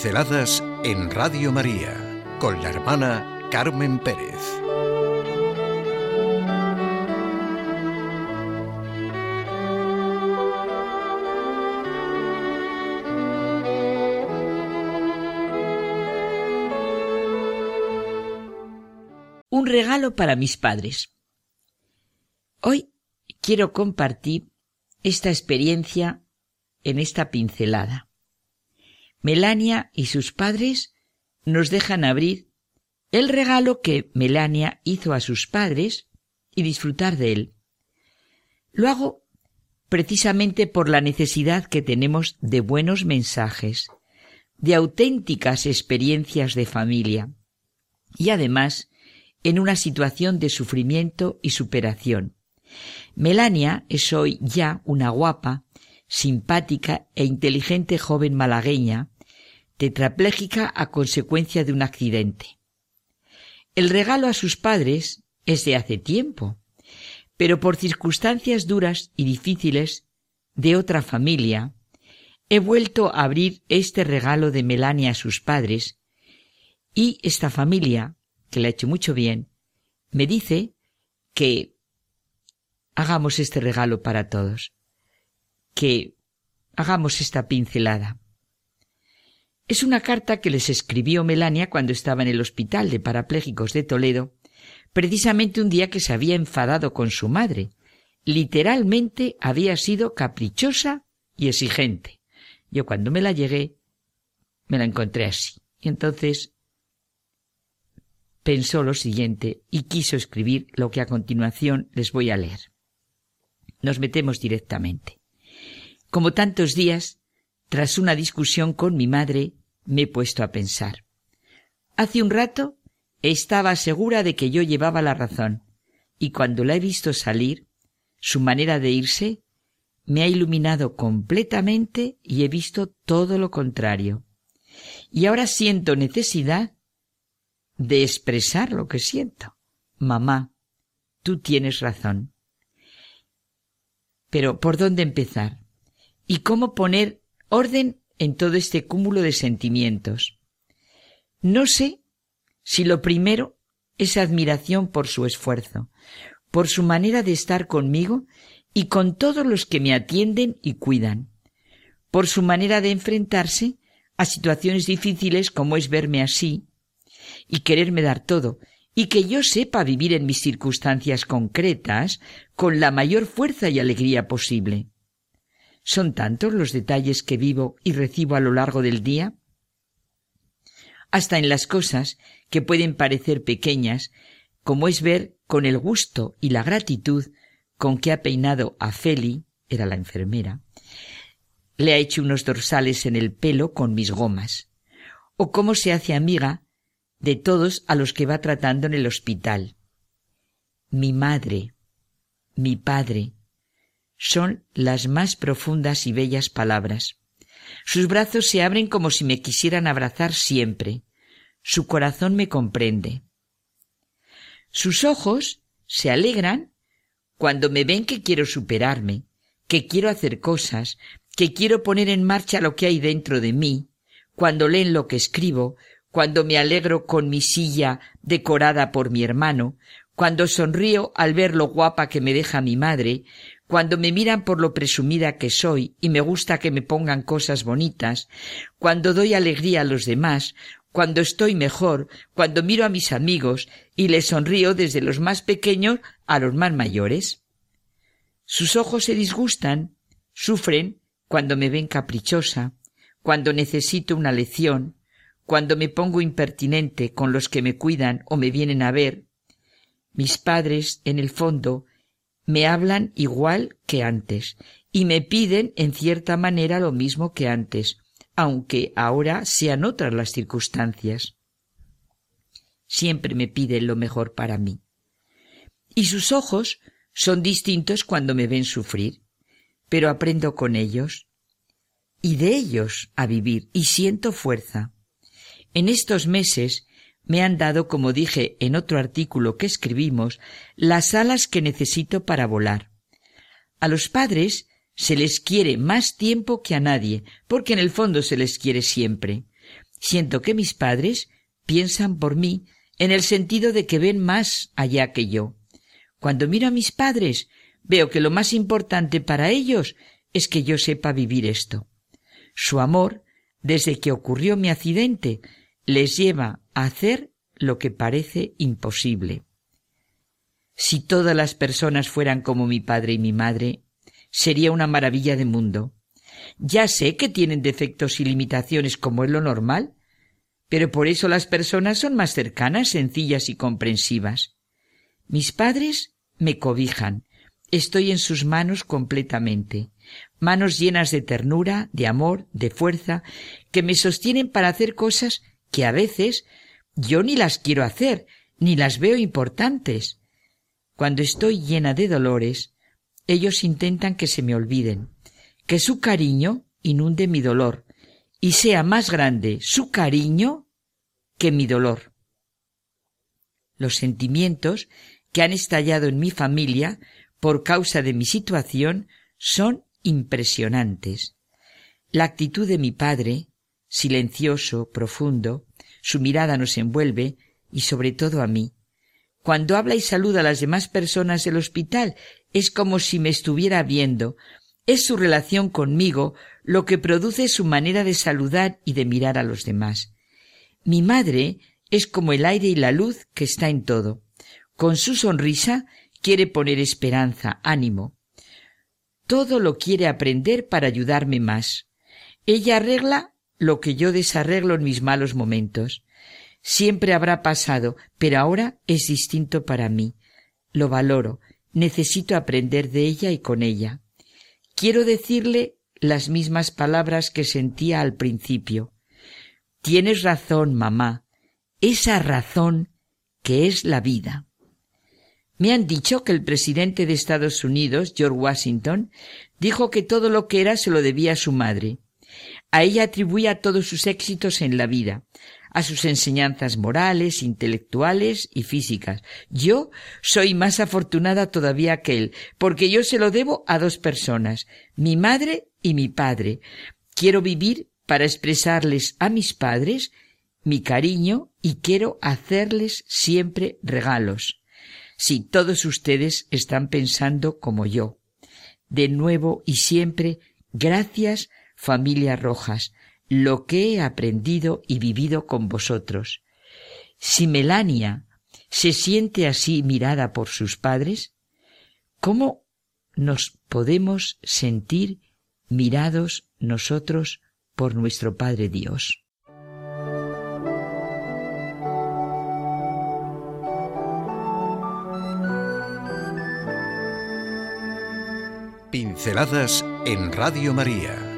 Pinceladas en Radio María con la hermana Carmen Pérez. Un regalo para mis padres. Hoy quiero compartir esta experiencia en esta pincelada. Melania y sus padres nos dejan abrir el regalo que Melania hizo a sus padres y disfrutar de él. Lo hago precisamente por la necesidad que tenemos de buenos mensajes, de auténticas experiencias de familia y además en una situación de sufrimiento y superación. Melania es hoy ya una guapa, simpática e inteligente joven malagueña, tetrapléjica a consecuencia de un accidente. El regalo a sus padres es de hace tiempo, pero por circunstancias duras y difíciles de otra familia, he vuelto a abrir este regalo de Melania a sus padres y esta familia, que le ha hecho mucho bien, me dice que hagamos este regalo para todos que hagamos esta pincelada. Es una carta que les escribió Melania cuando estaba en el hospital de parapléjicos de Toledo, precisamente un día que se había enfadado con su madre. Literalmente había sido caprichosa y exigente. Yo cuando me la llegué, me la encontré así. Y entonces pensó lo siguiente y quiso escribir lo que a continuación les voy a leer. Nos metemos directamente. Como tantos días, tras una discusión con mi madre, me he puesto a pensar. Hace un rato estaba segura de que yo llevaba la razón, y cuando la he visto salir, su manera de irse me ha iluminado completamente y he visto todo lo contrario. Y ahora siento necesidad de expresar lo que siento. Mamá, tú tienes razón. Pero ¿por dónde empezar? Y cómo poner orden en todo este cúmulo de sentimientos. No sé si lo primero es admiración por su esfuerzo, por su manera de estar conmigo y con todos los que me atienden y cuidan, por su manera de enfrentarse a situaciones difíciles como es verme así y quererme dar todo, y que yo sepa vivir en mis circunstancias concretas con la mayor fuerza y alegría posible. ¿Son tantos los detalles que vivo y recibo a lo largo del día? Hasta en las cosas que pueden parecer pequeñas, como es ver con el gusto y la gratitud con que ha peinado a Feli, era la enfermera, le ha hecho unos dorsales en el pelo con mis gomas, o cómo se hace amiga de todos a los que va tratando en el hospital. Mi madre, mi padre, son las más profundas y bellas palabras. Sus brazos se abren como si me quisieran abrazar siempre. Su corazón me comprende. Sus ojos se alegran cuando me ven que quiero superarme, que quiero hacer cosas, que quiero poner en marcha lo que hay dentro de mí, cuando leen lo que escribo, cuando me alegro con mi silla decorada por mi hermano, cuando sonrío al ver lo guapa que me deja mi madre, cuando me miran por lo presumida que soy y me gusta que me pongan cosas bonitas, cuando doy alegría a los demás, cuando estoy mejor, cuando miro a mis amigos y les sonrío desde los más pequeños a los más mayores. Sus ojos se disgustan, sufren cuando me ven caprichosa, cuando necesito una lección, cuando me pongo impertinente con los que me cuidan o me vienen a ver. Mis padres, en el fondo, me hablan igual que antes y me piden en cierta manera lo mismo que antes, aunque ahora sean otras las circunstancias. Siempre me piden lo mejor para mí. Y sus ojos son distintos cuando me ven sufrir, pero aprendo con ellos y de ellos a vivir y siento fuerza. En estos meses me han dado, como dije en otro artículo que escribimos, las alas que necesito para volar. A los padres se les quiere más tiempo que a nadie, porque en el fondo se les quiere siempre. Siento que mis padres piensan por mí en el sentido de que ven más allá que yo. Cuando miro a mis padres, veo que lo más importante para ellos es que yo sepa vivir esto. Su amor, desde que ocurrió mi accidente, les lleva hacer lo que parece imposible. Si todas las personas fueran como mi padre y mi madre, sería una maravilla de mundo. Ya sé que tienen defectos y limitaciones como es lo normal, pero por eso las personas son más cercanas, sencillas y comprensivas. Mis padres me cobijan, estoy en sus manos completamente, manos llenas de ternura, de amor, de fuerza, que me sostienen para hacer cosas que a veces yo ni las quiero hacer, ni las veo importantes. Cuando estoy llena de dolores, ellos intentan que se me olviden, que su cariño inunde mi dolor, y sea más grande su cariño que mi dolor. Los sentimientos que han estallado en mi familia por causa de mi situación son impresionantes. La actitud de mi padre, silencioso, profundo, su mirada nos envuelve y sobre todo a mí. Cuando habla y saluda a las demás personas del hospital es como si me estuviera viendo, es su relación conmigo lo que produce su manera de saludar y de mirar a los demás. Mi madre es como el aire y la luz que está en todo. Con su sonrisa quiere poner esperanza, ánimo. Todo lo quiere aprender para ayudarme más. Ella arregla lo que yo desarreglo en mis malos momentos. Siempre habrá pasado, pero ahora es distinto para mí. Lo valoro, necesito aprender de ella y con ella. Quiero decirle las mismas palabras que sentía al principio. Tienes razón, mamá, esa razón que es la vida. Me han dicho que el presidente de Estados Unidos, George Washington, dijo que todo lo que era se lo debía a su madre. A ella atribuía todos sus éxitos en la vida, a sus enseñanzas morales, intelectuales y físicas. Yo soy más afortunada todavía que él, porque yo se lo debo a dos personas, mi madre y mi padre. Quiero vivir para expresarles a mis padres mi cariño y quiero hacerles siempre regalos. Si todos ustedes están pensando como yo. De nuevo y siempre, gracias familia Rojas, lo que he aprendido y vivido con vosotros. Si Melania se siente así mirada por sus padres, ¿cómo nos podemos sentir mirados nosotros por nuestro Padre Dios? Pinceladas en Radio María